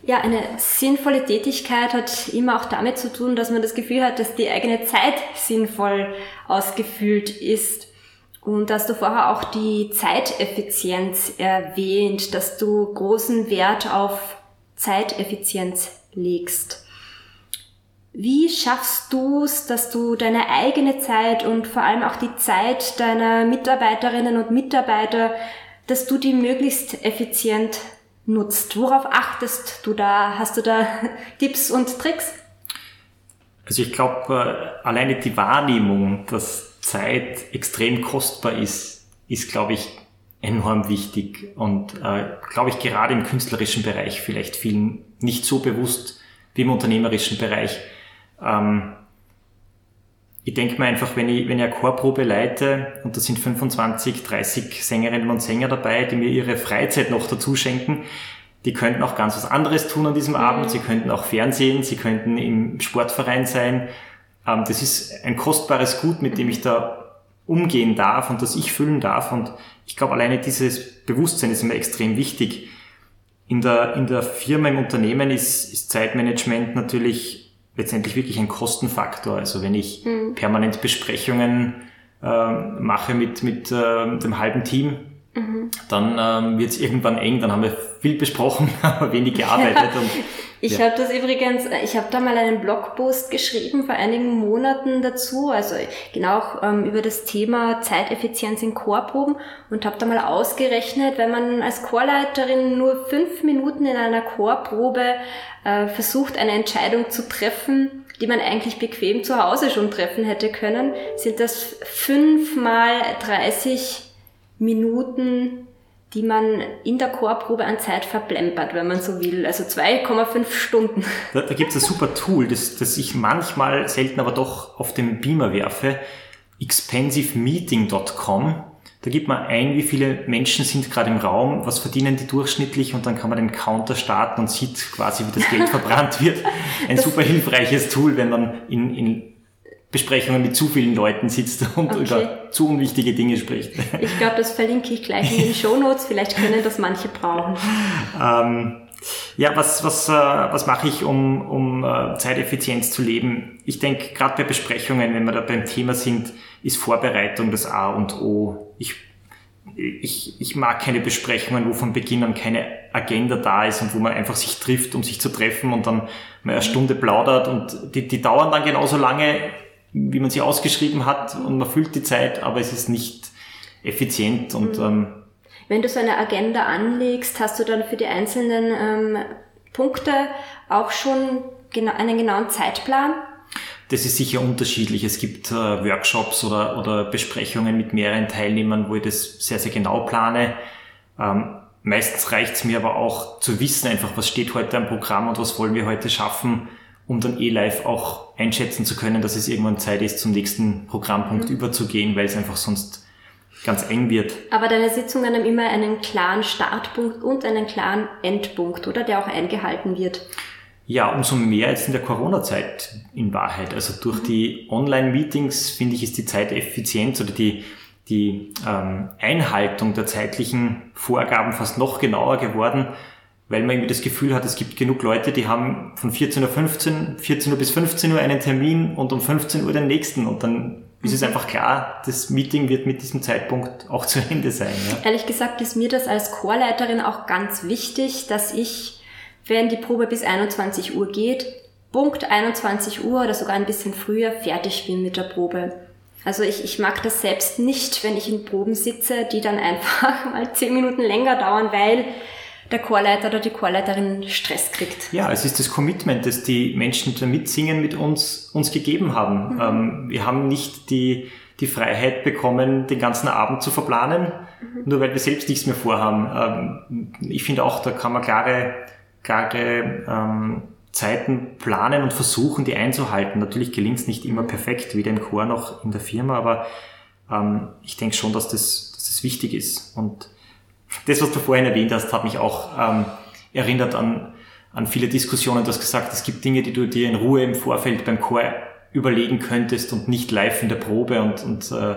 Ja, eine sinnvolle Tätigkeit hat immer auch damit zu tun, dass man das Gefühl hat, dass die eigene Zeit sinnvoll ausgefüllt ist. Und dass du vorher auch die Zeiteffizienz erwähnt, dass du großen Wert auf Zeiteffizienz legst. Wie schaffst du es, dass du deine eigene Zeit und vor allem auch die Zeit deiner Mitarbeiterinnen und Mitarbeiter, dass du die möglichst effizient nutzt? Worauf achtest du da? Hast du da [LAUGHS] Tipps und Tricks? Also ich glaube, äh, alleine die Wahrnehmung, dass Zeit extrem kostbar ist, ist, glaube ich, enorm wichtig und äh, glaube ich gerade im künstlerischen Bereich vielleicht vielen nicht so bewusst wie im unternehmerischen Bereich. Ähm, ich denke mir einfach, wenn ich, wenn ich eine Chorprobe leite und da sind 25, 30 Sängerinnen und Sänger dabei, die mir ihre Freizeit noch dazu schenken, die könnten auch ganz was anderes tun an diesem Abend. Sie könnten auch Fernsehen, sie könnten im Sportverein sein. Ähm, das ist ein kostbares Gut, mit dem ich da umgehen darf und das ich füllen darf. Und ich glaube, alleine dieses Bewusstsein ist mir extrem wichtig. In der, in der Firma, im Unternehmen ist, ist Zeitmanagement natürlich letztendlich wirklich ein Kostenfaktor. Also wenn ich mhm. permanent Besprechungen äh, mache mit, mit äh, dem halben Team, mhm. dann ähm, wird es irgendwann eng, dann haben wir viel besprochen, [LAUGHS] aber wenig gearbeitet. [LAUGHS] Und, ich ja. habe das übrigens, ich habe da mal einen Blogpost geschrieben vor einigen Monaten dazu, also genau auch ähm, über das Thema Zeiteffizienz in Chorproben und habe da mal ausgerechnet, wenn man als Chorleiterin nur fünf Minuten in einer Chorprobe äh, versucht, eine Entscheidung zu treffen, die man eigentlich bequem zu Hause schon treffen hätte können, sind das fünf mal 30 Minuten die man in der Chorprobe an Zeit verplempert, wenn man so will. Also 2,5 Stunden. Da, da gibt es ein super Tool, das, das ich manchmal selten aber doch auf dem Beamer werfe. expensivemeeting.com. Da gibt man ein, wie viele Menschen sind gerade im Raum, was verdienen die durchschnittlich und dann kann man den Counter starten und sieht quasi, wie das Geld [LAUGHS] verbrannt wird. Ein super hilfreiches Tool, wenn man in, in Besprechungen mit zu vielen Leuten sitzt [LAUGHS] und okay. über zu unwichtige Dinge spricht. Ich glaube, das verlinke ich gleich in den Show Notes. Vielleicht können das manche brauchen. Ähm, ja, was, was, äh, was mache ich, um, um äh, Zeiteffizienz zu leben? Ich denke, gerade bei Besprechungen, wenn wir da beim Thema sind, ist Vorbereitung das A und O. Ich ich, ich mag keine Besprechungen, wo von Beginn an keine Agenda da ist und wo man einfach sich trifft, um sich zu treffen und dann mal eine mhm. Stunde plaudert und die, die dauern dann genauso lange, wie man sie ausgeschrieben hat und man füllt die Zeit, aber es ist nicht effizient und mhm. ähm, wenn du so eine Agenda anlegst, hast du dann für die einzelnen ähm, Punkte auch schon genau, einen genauen Zeitplan? Das ist sicher unterschiedlich. Es gibt äh, Workshops oder, oder Besprechungen mit mehreren Teilnehmern, wo ich das sehr, sehr genau plane. Ähm, meistens reicht es mir aber auch zu wissen, einfach, was steht heute am Programm und was wollen wir heute schaffen, um dann eh live auch einschätzen zu können, dass es irgendwann Zeit ist, zum nächsten Programmpunkt mhm. überzugehen, weil es einfach sonst ganz eng wird. Aber deine Sitzungen haben immer einen klaren Startpunkt und einen klaren Endpunkt, oder? Der auch eingehalten wird. Ja, umso mehr jetzt in der Corona-Zeit in Wahrheit. Also durch mhm. die Online-Meetings finde ich, ist die Zeiteffizienz oder die, die ähm, Einhaltung der zeitlichen Vorgaben fast noch genauer geworden, weil man irgendwie das Gefühl hat, es gibt genug Leute, die haben von 14.15 Uhr, 14 Uhr bis 15 Uhr einen Termin und um 15 Uhr den nächsten und dann ist es mhm. einfach klar, das Meeting wird mit diesem Zeitpunkt auch zu Ende sein. Ja? Ehrlich gesagt ist mir das als Chorleiterin auch ganz wichtig, dass ich wenn die Probe bis 21 Uhr geht, Punkt 21 Uhr oder sogar ein bisschen früher fertig bin mit der Probe. Also ich, ich mag das selbst nicht, wenn ich in Proben sitze, die dann einfach [LAUGHS] mal 10 Minuten länger dauern, weil der Chorleiter oder die Chorleiterin Stress kriegt. Ja, es ist das Commitment, das die Menschen, die mitsingen, mit uns, uns gegeben haben. Mhm. Ähm, wir haben nicht die, die Freiheit bekommen, den ganzen Abend zu verplanen, mhm. nur weil wir selbst nichts mehr vorhaben. Ähm, ich finde auch, da kann man klare klare ähm, Zeiten planen und versuchen, die einzuhalten. Natürlich gelingt es nicht immer perfekt, weder im Chor noch in der Firma, aber ähm, ich denke schon, dass das, dass das wichtig ist. Und das, was du vorhin erwähnt hast, hat mich auch ähm, erinnert an, an viele Diskussionen. Du hast gesagt, es gibt Dinge, die du dir in Ruhe im Vorfeld beim Chor überlegen könntest und nicht live in der Probe und, und äh,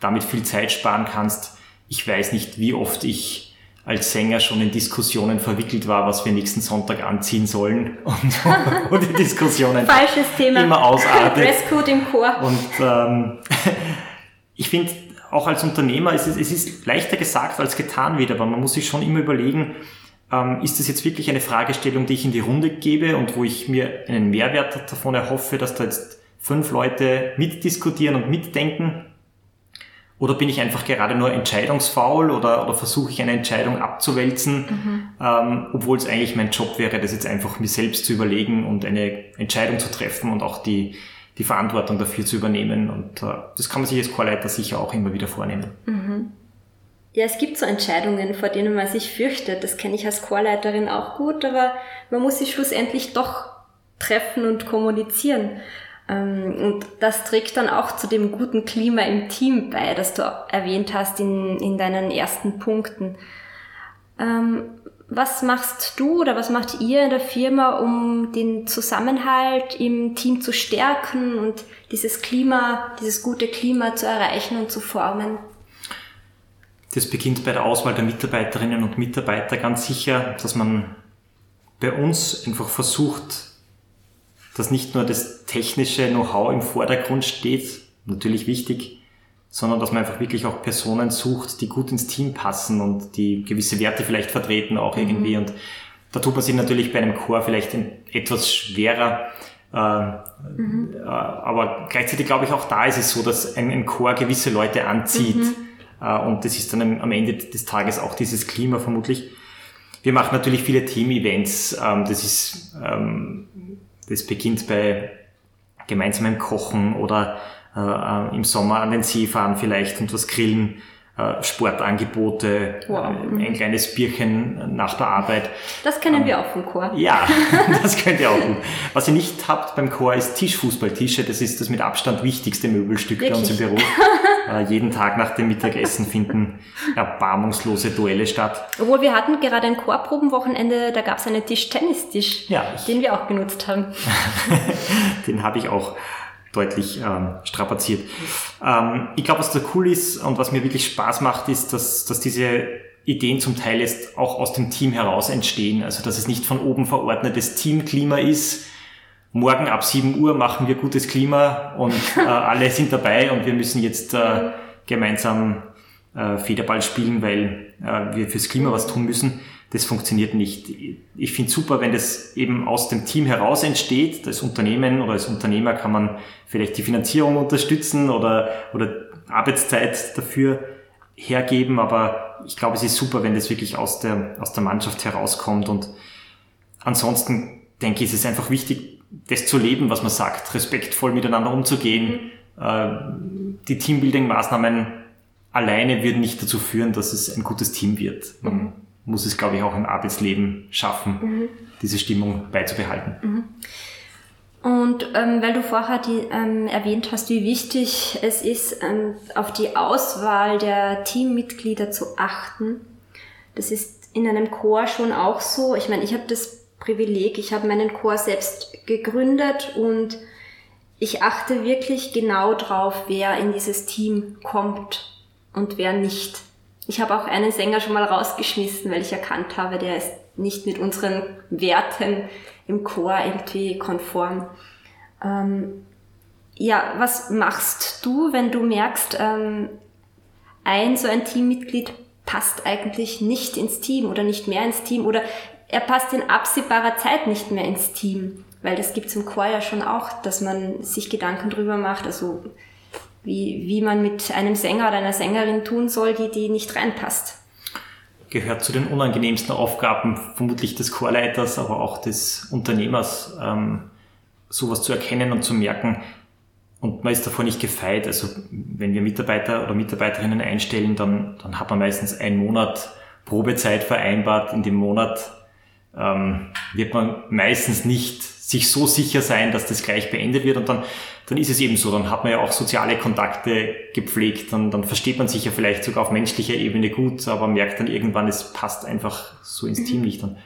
damit viel Zeit sparen kannst. Ich weiß nicht, wie oft ich als Sänger schon in Diskussionen verwickelt war, was wir nächsten Sonntag anziehen sollen [LAUGHS] und, und die Diskussionen Falsches Thema. immer ausartet. Dresscode im Chor. Und ähm, [LAUGHS] ich finde, auch als Unternehmer ist es, es ist leichter gesagt als getan wieder, aber man muss sich schon immer überlegen, ähm, ist das jetzt wirklich eine Fragestellung, die ich in die Runde gebe und wo ich mir einen Mehrwert davon erhoffe, dass da jetzt fünf Leute mitdiskutieren und mitdenken oder bin ich einfach gerade nur entscheidungsfaul oder, oder versuche ich eine Entscheidung abzuwälzen, mhm. ähm, obwohl es eigentlich mein Job wäre, das jetzt einfach mir selbst zu überlegen und eine Entscheidung zu treffen und auch die, die Verantwortung dafür zu übernehmen. Und äh, das kann man sich als Chorleiter sicher auch immer wieder vornehmen. Mhm. Ja, es gibt so Entscheidungen, vor denen man sich fürchtet. Das kenne ich als Chorleiterin auch gut, aber man muss sie schlussendlich doch treffen und kommunizieren. Ähm, und das trägt dann auch zu dem guten Klima im Team bei, das du erwähnt hast in, in deinen ersten Punkten. Ähm, was machst du oder was macht ihr in der Firma, um den Zusammenhalt im Team zu stärken und dieses Klima, dieses gute Klima zu erreichen und zu formen? Das beginnt bei der Auswahl der Mitarbeiterinnen und Mitarbeiter ganz sicher, dass man bei uns einfach versucht, dass nicht nur das technische Know-how im Vordergrund steht, natürlich wichtig, sondern dass man einfach wirklich auch Personen sucht, die gut ins Team passen und die gewisse Werte vielleicht vertreten auch mhm. irgendwie. Und da tut man sich natürlich bei einem Chor vielleicht etwas schwerer. Äh, mhm. Äh, aber gleichzeitig glaube ich auch da ist es so, dass ein, ein Chor gewisse Leute anzieht. Mhm. Äh, und das ist dann am Ende des Tages auch dieses Klima vermutlich. Wir machen natürlich viele Team-Events. Ähm, das ist ähm, das beginnt bei gemeinsamem Kochen oder äh, im Sommer an den See fahren vielleicht und was grillen. Äh, Sportangebote, wow. äh, ein kleines Bierchen nach der Arbeit. Das kennen ähm, wir auch vom Chor. Ja, [LAUGHS] das könnt ihr auch gut. Was ihr nicht habt beim Chor ist Tischfußballtische. Das ist das mit Abstand wichtigste Möbelstück Wirklich? bei uns im Büro. [LAUGHS] äh, jeden Tag nach dem Mittagessen finden erbarmungslose Duelle statt. Obwohl wir hatten gerade ein Chorprobenwochenende, da gab es einen Tischtennistisch, ja, den wir auch genutzt haben. [LAUGHS] den habe ich auch deutlich ähm, strapaziert. Ähm, ich glaube, was da cool ist und was mir wirklich Spaß macht, ist, dass, dass diese Ideen zum Teil jetzt auch aus dem Team heraus entstehen. Also dass es nicht von oben verordnetes Teamklima ist. Morgen ab 7 Uhr machen wir gutes Klima und [LAUGHS] äh, alle sind dabei und wir müssen jetzt äh, gemeinsam äh, Federball spielen, weil äh, wir fürs Klima was tun müssen. Das funktioniert nicht. Ich finde super, wenn das eben aus dem Team heraus entsteht. Das Unternehmen oder als Unternehmer kann man vielleicht die Finanzierung unterstützen oder, oder Arbeitszeit dafür hergeben, aber ich glaube, es ist super, wenn das wirklich aus der, aus der Mannschaft herauskommt und ansonsten denke ich, ist es einfach wichtig, das zu leben, was man sagt, respektvoll miteinander umzugehen. Mhm. Die Teambuilding-Maßnahmen alleine würden nicht dazu führen, dass es ein gutes Team wird. Mhm. Muss es, glaube ich, auch im Arbeitsleben schaffen, mhm. diese Stimmung beizubehalten. Mhm. Und ähm, weil du vorher die, ähm, erwähnt hast, wie wichtig es ist, ähm, auf die Auswahl der Teammitglieder zu achten, das ist in einem Chor schon auch so. Ich meine, ich habe das Privileg, ich habe meinen Chor selbst gegründet und ich achte wirklich genau drauf, wer in dieses Team kommt und wer nicht. Ich habe auch einen Sänger schon mal rausgeschmissen, weil ich erkannt habe, der ist nicht mit unseren Werten im Chor irgendwie konform. Ähm, ja, was machst du, wenn du merkst, ähm, ein so ein Teammitglied passt eigentlich nicht ins Team oder nicht mehr ins Team oder er passt in absehbarer Zeit nicht mehr ins Team? Weil das gibt's im Chor ja schon auch, dass man sich Gedanken drüber macht, also wie, wie man mit einem Sänger oder einer Sängerin tun soll, die, die nicht reinpasst gehört zu den unangenehmsten Aufgaben vermutlich des Chorleiters, aber auch des Unternehmers, ähm, sowas zu erkennen und zu merken. Und man ist davor nicht gefeit. Also wenn wir Mitarbeiter oder Mitarbeiterinnen einstellen, dann, dann hat man meistens einen Monat Probezeit vereinbart. In dem Monat ähm, wird man meistens nicht sich so sicher sein, dass das gleich beendet wird und dann, dann ist es eben so, dann hat man ja auch soziale Kontakte gepflegt, dann, dann versteht man sich ja vielleicht sogar auf menschlicher Ebene gut, aber merkt dann irgendwann, es passt einfach so ins Team nicht. Und,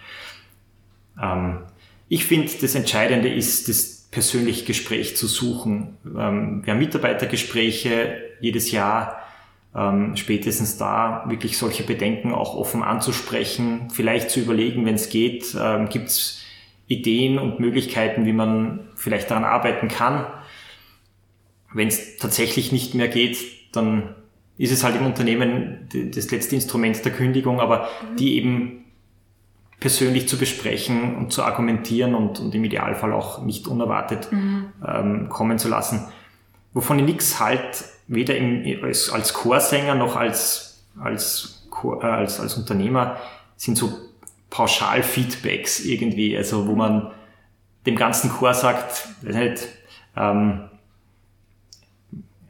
ähm, ich finde, das Entscheidende ist, das persönliche Gespräch zu suchen. Ähm, wir haben Mitarbeitergespräche jedes Jahr, ähm, spätestens da wirklich solche Bedenken auch offen anzusprechen, vielleicht zu überlegen, wenn es geht, ähm, gibt es Ideen und Möglichkeiten, wie man vielleicht daran arbeiten kann. Wenn es tatsächlich nicht mehr geht, dann ist es halt im Unternehmen das letzte Instrument der Kündigung, aber mhm. die eben persönlich zu besprechen und zu argumentieren und, und im Idealfall auch nicht unerwartet mhm. ähm, kommen zu lassen. Wovon ich nichts halt, weder im, als, als Chorsänger noch als, als, Chor, äh, als, als Unternehmer, sind so Pauschal-Feedbacks irgendwie, also wo man dem ganzen Chor sagt, nicht, ähm,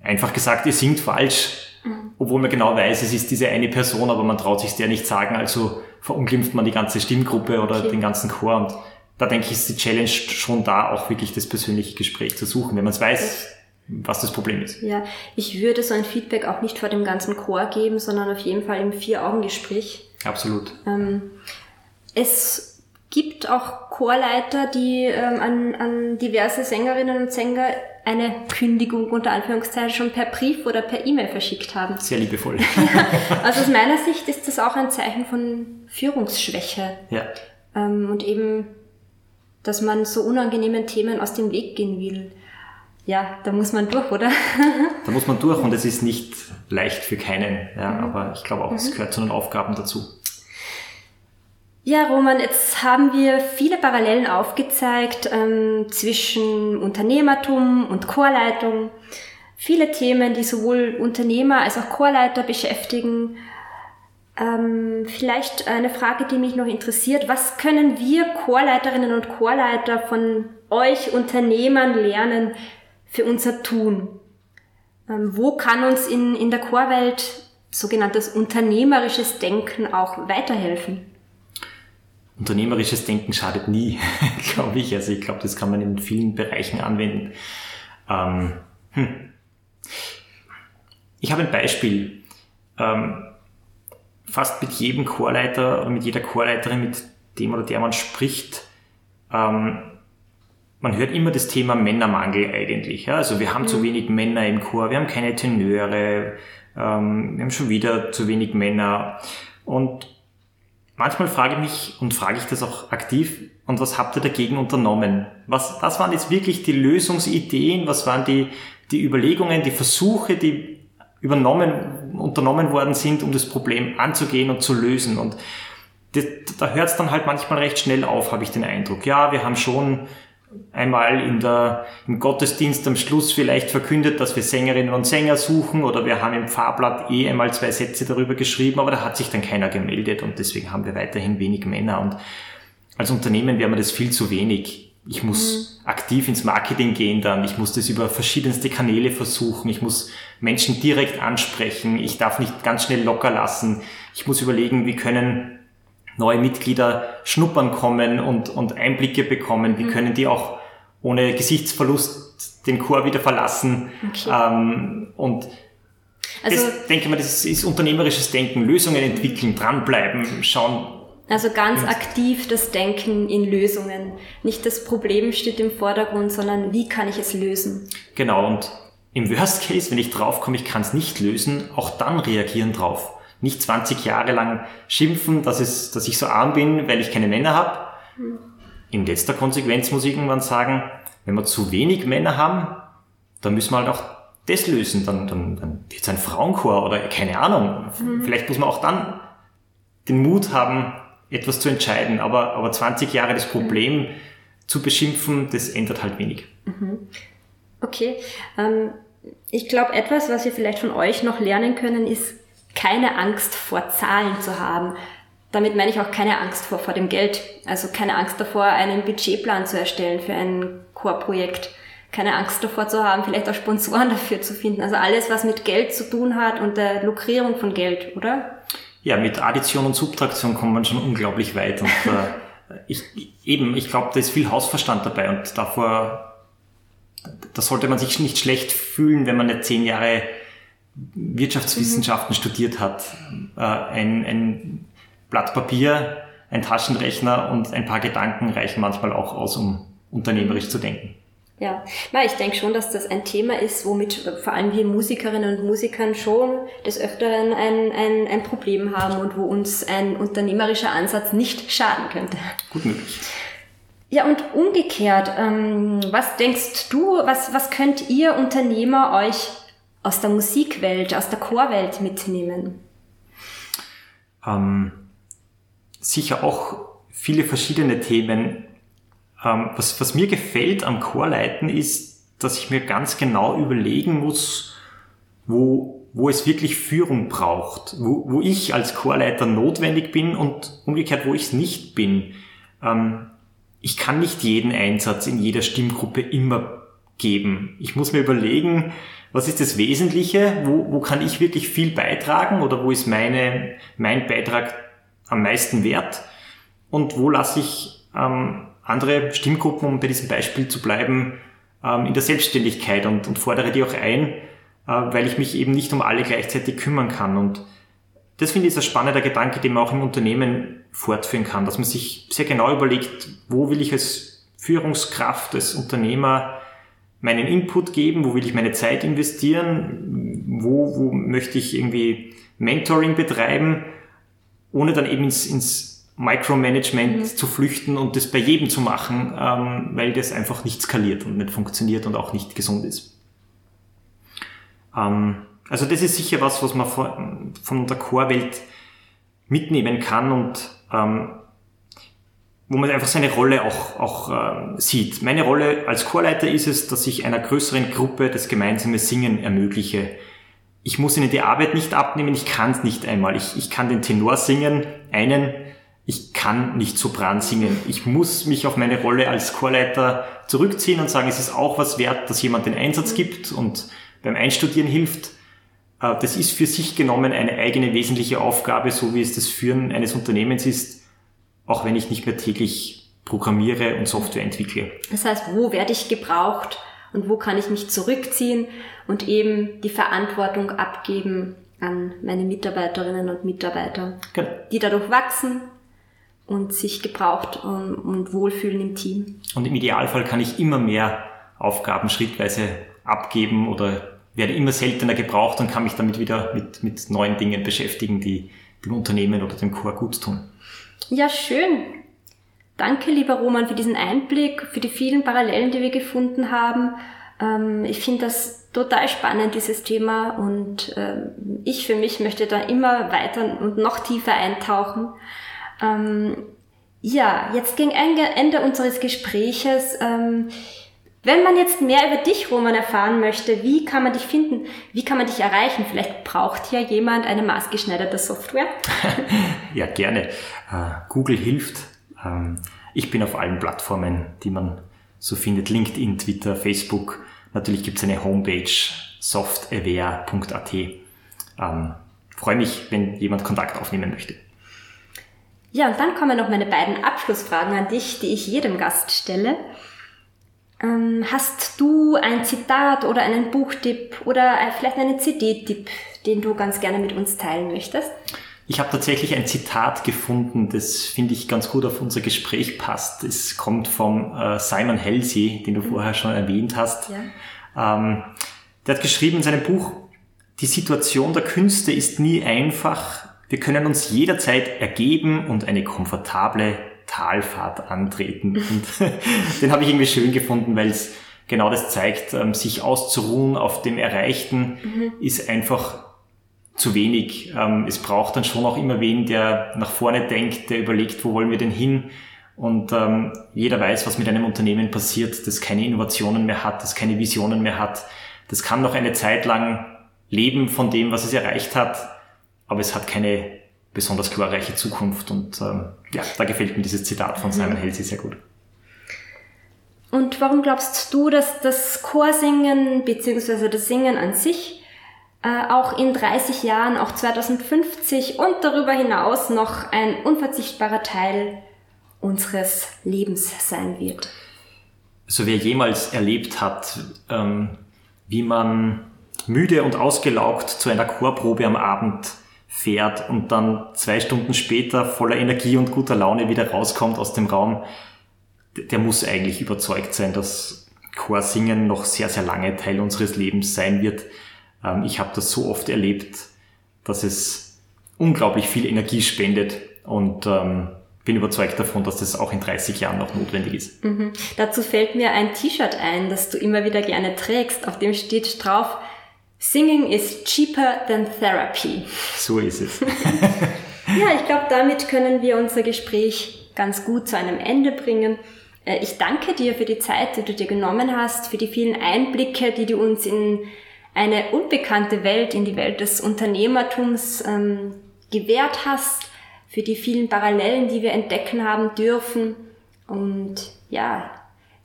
einfach gesagt, ihr singt falsch, mhm. obwohl man genau weiß, es ist diese eine Person, aber man traut sich der nicht sagen, also verunglimpft man die ganze Stimmgruppe oder okay. den ganzen Chor und da denke ich, ist die Challenge schon da, auch wirklich das persönliche Gespräch zu suchen, wenn man es weiß, was das Problem ist. Ja, ich würde so ein Feedback auch nicht vor dem ganzen Chor geben, sondern auf jeden Fall im Vier-Augen-Gespräch. Absolut. Ähm, es gibt auch Chorleiter, die ähm, an, an diverse Sängerinnen und Sänger eine Kündigung unter Anführungszeichen schon per Brief oder per E-Mail verschickt haben. Sehr liebevoll. [LAUGHS] also aus meiner Sicht ist das auch ein Zeichen von Führungsschwäche. Ja. Ähm, und eben, dass man so unangenehmen Themen aus dem Weg gehen will. Ja, da muss man durch, oder? [LAUGHS] da muss man durch und es ist nicht leicht für keinen. Ja, mhm. Aber ich glaube auch, es mhm. gehört zu den Aufgaben dazu. Ja, Roman, jetzt haben wir viele Parallelen aufgezeigt ähm, zwischen Unternehmertum und Chorleitung. Viele Themen, die sowohl Unternehmer als auch Chorleiter beschäftigen. Ähm, vielleicht eine Frage, die mich noch interessiert. Was können wir Chorleiterinnen und Chorleiter von euch Unternehmern lernen für unser Tun? Ähm, wo kann uns in, in der Chorwelt sogenanntes unternehmerisches Denken auch weiterhelfen? Unternehmerisches Denken schadet nie, [LAUGHS] glaube ich. Also ich glaube, das kann man in vielen Bereichen anwenden. Ähm, hm. Ich habe ein Beispiel. Ähm, fast mit jedem Chorleiter oder mit jeder Chorleiterin, mit dem oder der man spricht, ähm, man hört immer das Thema Männermangel eigentlich. Ja? Also wir haben mhm. zu wenig Männer im Chor, wir haben keine Tenöre, ähm, wir haben schon wieder zu wenig Männer. Und manchmal frage ich mich und frage ich das auch aktiv, und was habt ihr dagegen unternommen? Was, was waren jetzt wirklich die Lösungsideen? Was waren die, die Überlegungen, die Versuche, die übernommen, unternommen worden sind, um das Problem anzugehen und zu lösen. Und das, da hört es dann halt manchmal recht schnell auf, habe ich den Eindruck. Ja, wir haben schon einmal in der, im Gottesdienst am Schluss vielleicht verkündet, dass wir Sängerinnen und Sänger suchen oder wir haben im Fahrblatt eh einmal zwei Sätze darüber geschrieben, aber da hat sich dann keiner gemeldet und deswegen haben wir weiterhin wenig Männer und als Unternehmen wäre mir das viel zu wenig. Ich muss mhm. aktiv ins Marketing gehen dann, ich muss das über verschiedenste Kanäle versuchen, ich muss Menschen direkt ansprechen, ich darf nicht ganz schnell locker lassen, ich muss überlegen, wie können neue Mitglieder schnuppern kommen und, und Einblicke bekommen, wie mhm. können die auch ohne Gesichtsverlust den Chor wieder verlassen. Okay. Ähm, und also, das, denke mal, das ist, ist unternehmerisches Denken, Lösungen entwickeln, dranbleiben, schauen, also ganz aktiv das Denken in Lösungen. Nicht das Problem steht im Vordergrund, sondern wie kann ich es lösen? Genau, und im Worst Case, wenn ich draufkomme, ich kann es nicht lösen, auch dann reagieren drauf nicht 20 Jahre lang schimpfen, dass, es, dass ich so arm bin, weil ich keine Männer habe. Mhm. In letzter Konsequenz muss ich irgendwann sagen, wenn wir zu wenig Männer haben, dann müssen wir halt auch das lösen. Dann, dann, dann wird es ein Frauenchor oder keine Ahnung. Mhm. Vielleicht muss man auch dann den Mut haben, etwas zu entscheiden. Aber, aber 20 Jahre das Problem mhm. zu beschimpfen, das ändert halt wenig. Mhm. Okay. Ähm, ich glaube, etwas, was wir vielleicht von euch noch lernen können, ist keine Angst vor Zahlen zu haben. Damit meine ich auch keine Angst vor, vor dem Geld. Also keine Angst davor, einen Budgetplan zu erstellen für ein Core-Projekt. Keine Angst davor zu haben, vielleicht auch Sponsoren [LAUGHS] dafür zu finden. Also alles, was mit Geld zu tun hat und der Lukrierung von Geld, oder? Ja, mit Addition und Subtraktion kommt man schon unglaublich weit. Und äh, ich, eben, ich glaube, da ist viel Hausverstand dabei und davor, da sollte man sich nicht schlecht fühlen, wenn man nicht zehn Jahre Wirtschaftswissenschaften mhm. studiert hat. Äh, ein, ein Blatt Papier, ein Taschenrechner und ein paar Gedanken reichen manchmal auch aus, um unternehmerisch zu denken. Ja, Na, ich denke schon, dass das ein Thema ist, womit vor allem wir Musikerinnen und Musikern schon des Öfteren ein, ein, ein Problem haben und wo uns ein unternehmerischer Ansatz nicht schaden könnte. Gut möglich. Ja, und umgekehrt, ähm, was denkst du, was, was könnt ihr Unternehmer euch aus der Musikwelt, aus der Chorwelt mitnehmen? Ähm, sicher auch viele verschiedene Themen. Ähm, was, was mir gefällt am Chorleiten ist, dass ich mir ganz genau überlegen muss, wo, wo es wirklich Führung braucht, wo, wo ich als Chorleiter notwendig bin und umgekehrt, wo ich es nicht bin. Ähm, ich kann nicht jeden Einsatz in jeder Stimmgruppe immer geben. Ich muss mir überlegen, was ist das Wesentliche, wo, wo kann ich wirklich viel beitragen oder wo ist meine, mein Beitrag am meisten wert und wo lasse ich ähm, andere Stimmgruppen, um bei diesem Beispiel zu bleiben, ähm, in der Selbstständigkeit und, und fordere die auch ein, äh, weil ich mich eben nicht um alle gleichzeitig kümmern kann. Und das finde ich ist ein spannender Gedanke, den man auch im Unternehmen fortführen kann, dass man sich sehr genau überlegt, wo will ich als Führungskraft, als Unternehmer meinen Input geben, wo will ich meine Zeit investieren, wo, wo möchte ich irgendwie Mentoring betreiben, ohne dann eben ins, ins Micromanagement mhm. zu flüchten und das bei jedem zu machen, ähm, weil das einfach nicht skaliert und nicht funktioniert und auch nicht gesund ist. Ähm, also das ist sicher was, was man von, von der Core-Welt mitnehmen kann und ähm, wo man einfach seine Rolle auch, auch äh, sieht. Meine Rolle als Chorleiter ist es, dass ich einer größeren Gruppe das gemeinsame Singen ermögliche. Ich muss ihnen die Arbeit nicht abnehmen, ich kann es nicht einmal. Ich, ich kann den Tenor singen, einen, ich kann nicht Sopran singen. Ich muss mich auf meine Rolle als Chorleiter zurückziehen und sagen, es ist auch was wert, dass jemand den Einsatz gibt und beim Einstudieren hilft. Äh, das ist für sich genommen eine eigene wesentliche Aufgabe, so wie es das Führen eines Unternehmens ist auch wenn ich nicht mehr täglich programmiere und Software entwickle. Das heißt, wo werde ich gebraucht und wo kann ich mich zurückziehen und eben die Verantwortung abgeben an meine Mitarbeiterinnen und Mitarbeiter, genau. die dadurch wachsen und sich gebraucht und, und wohlfühlen im Team. Und im Idealfall kann ich immer mehr Aufgaben schrittweise abgeben oder werde immer seltener gebraucht und kann mich damit wieder mit, mit neuen Dingen beschäftigen, die dem Unternehmen oder dem Chor gut tun. Ja, schön. Danke, lieber Roman, für diesen Einblick, für die vielen Parallelen, die wir gefunden haben. Ähm, ich finde das total spannend, dieses Thema. Und ähm, ich für mich möchte da immer weiter und noch tiefer eintauchen. Ähm, ja, jetzt gegen Ende unseres Gespräches. Ähm, wenn man jetzt mehr über dich, Roman, erfahren möchte, wie kann man dich finden? Wie kann man dich erreichen? Vielleicht braucht ja jemand eine maßgeschneiderte Software. [LAUGHS] ja, gerne. Uh, Google hilft. Um, ich bin auf allen Plattformen, die man so findet. LinkedIn, Twitter, Facebook. Natürlich gibt es eine Homepage softaware.at. Ähm, freue mich, wenn jemand Kontakt aufnehmen möchte. Ja, und dann kommen noch meine beiden Abschlussfragen an dich, die ich jedem Gast stelle. Ähm, hast du ein Zitat oder einen Buchtipp oder vielleicht einen CD-Tipp, den du ganz gerne mit uns teilen möchtest? Ich habe tatsächlich ein Zitat gefunden, das finde ich ganz gut auf unser Gespräch passt. Es kommt vom äh, Simon Halsey, den du mhm. vorher schon erwähnt hast. Ja. Ähm, der hat geschrieben in seinem Buch, die Situation der Künste ist nie einfach. Wir können uns jederzeit ergeben und eine komfortable Talfahrt antreten. Und [LAUGHS] den habe ich irgendwie schön gefunden, weil es genau das zeigt, ähm, sich auszuruhen auf dem Erreichten mhm. ist einfach zu wenig. Ähm, es braucht dann schon auch immer wen, der nach vorne denkt, der überlegt, wo wollen wir denn hin? Und ähm, jeder weiß, was mit einem Unternehmen passiert, das keine Innovationen mehr hat, das keine Visionen mehr hat. Das kann noch eine Zeit lang leben von dem, was es erreicht hat, aber es hat keine besonders glorreiche Zukunft. Und ähm, ja, da gefällt mir dieses Zitat von Simon mhm. Halsey sehr gut. Und warum glaubst du, dass das Chorsingen bzw. das Singen an sich äh, auch in 30 Jahren, auch 2050 und darüber hinaus noch ein unverzichtbarer Teil unseres Lebens sein wird? So wer jemals erlebt hat, ähm, wie man müde und ausgelaugt zu einer Chorprobe am Abend fährt und dann zwei Stunden später voller Energie und guter Laune wieder rauskommt aus dem Raum, der muss eigentlich überzeugt sein, dass Chorsingen noch sehr, sehr lange Teil unseres Lebens sein wird. Ähm, ich habe das so oft erlebt, dass es unglaublich viel Energie spendet und ähm, bin überzeugt davon, dass das auch in 30 Jahren noch notwendig ist. Mhm. Dazu fällt mir ein T-Shirt ein, das du immer wieder gerne trägst. Auf dem steht drauf, Singing is cheaper than therapy. So ist es. [LAUGHS] ja, ich glaube, damit können wir unser Gespräch ganz gut zu einem Ende bringen. Äh, ich danke dir für die Zeit, die du dir genommen hast, für die vielen Einblicke, die du uns in eine unbekannte Welt, in die Welt des Unternehmertums ähm, gewährt hast, für die vielen Parallelen, die wir entdecken haben dürfen. Und ja,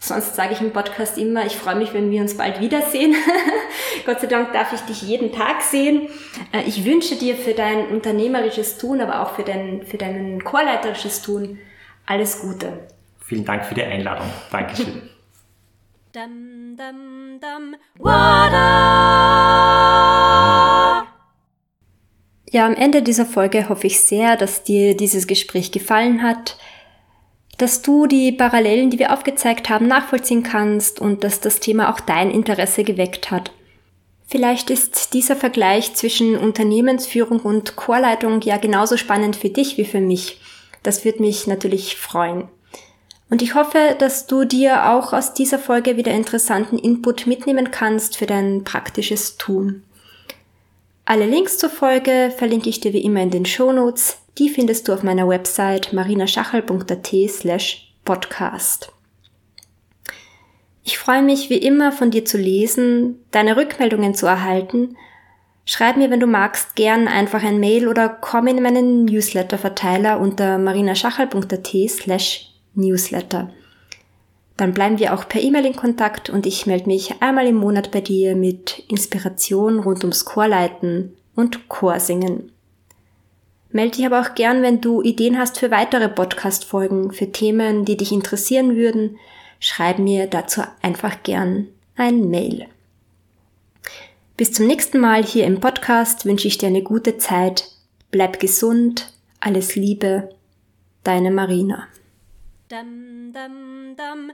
Sonst sage ich im Podcast immer, ich freue mich, wenn wir uns bald wiedersehen. [LAUGHS] Gott sei Dank darf ich dich jeden Tag sehen. Äh, ich wünsche dir für dein unternehmerisches Tun, aber auch für dein, für dein chorleiterisches Tun alles Gute. Vielen Dank für die Einladung. Dankeschön. [LAUGHS] dum, dum, dum, ja, am Ende dieser Folge hoffe ich sehr, dass dir dieses Gespräch gefallen hat dass du die Parallelen, die wir aufgezeigt haben, nachvollziehen kannst und dass das Thema auch dein Interesse geweckt hat. Vielleicht ist dieser Vergleich zwischen Unternehmensführung und Chorleitung ja genauso spannend für dich wie für mich. Das würde mich natürlich freuen. Und ich hoffe, dass du dir auch aus dieser Folge wieder interessanten Input mitnehmen kannst für dein praktisches Tun. Alle Links zur Folge verlinke ich dir wie immer in den Show Notes. Die findest du auf meiner Website marinaschachel.at slash podcast. Ich freue mich wie immer von dir zu lesen, deine Rückmeldungen zu erhalten. Schreib mir, wenn du magst, gern einfach ein Mail oder komm in meinen Newsletter-Verteiler unter marinaschachel.at slash newsletter. Dann bleiben wir auch per E-Mail in Kontakt und ich melde mich einmal im Monat bei dir mit Inspiration rund ums Chorleiten und Chorsingen. Melde dich aber auch gern, wenn du Ideen hast für weitere Podcast-Folgen, für Themen, die dich interessieren würden. Schreib mir dazu einfach gern ein Mail. Bis zum nächsten Mal hier im Podcast wünsche ich dir eine gute Zeit. Bleib gesund, alles Liebe, deine Marina. Dum, dum, dum.